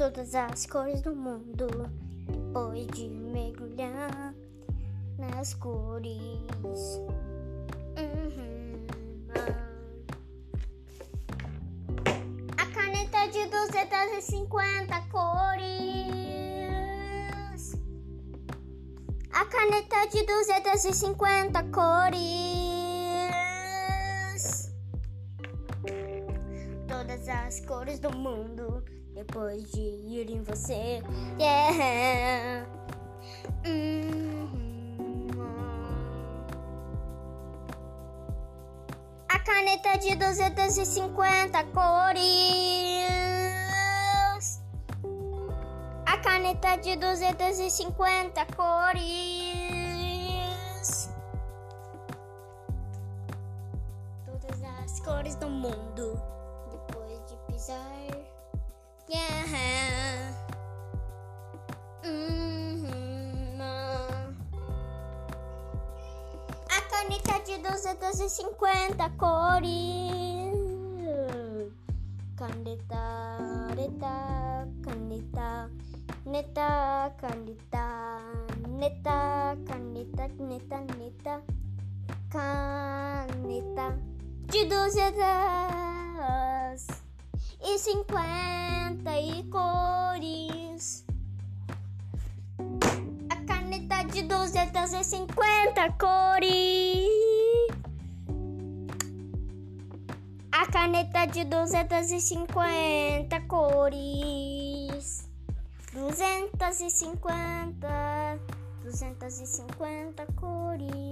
todas as cores do mundo. Depois de mergulhar nas cores. Uhum. A caneta de 250 cores. A caneta de 250 cores. Todas as cores do mundo depois de ir em você. Yeah. Uhum. A caneta de 250 cores. A caneta de 250 cores. Todas as cores do mundo. Depois de pisar. Caneta de 250 cores. Caneta, neta, caneta, neta, caneta, neta, caneta, neta, neta, caneta de 200 e cinquenta e cores. A caneta de duzentas e cinquenta cores. Caneta de duzentas e cinquenta cores. Duzentas e cinquenta, duzentas e cinquenta cores.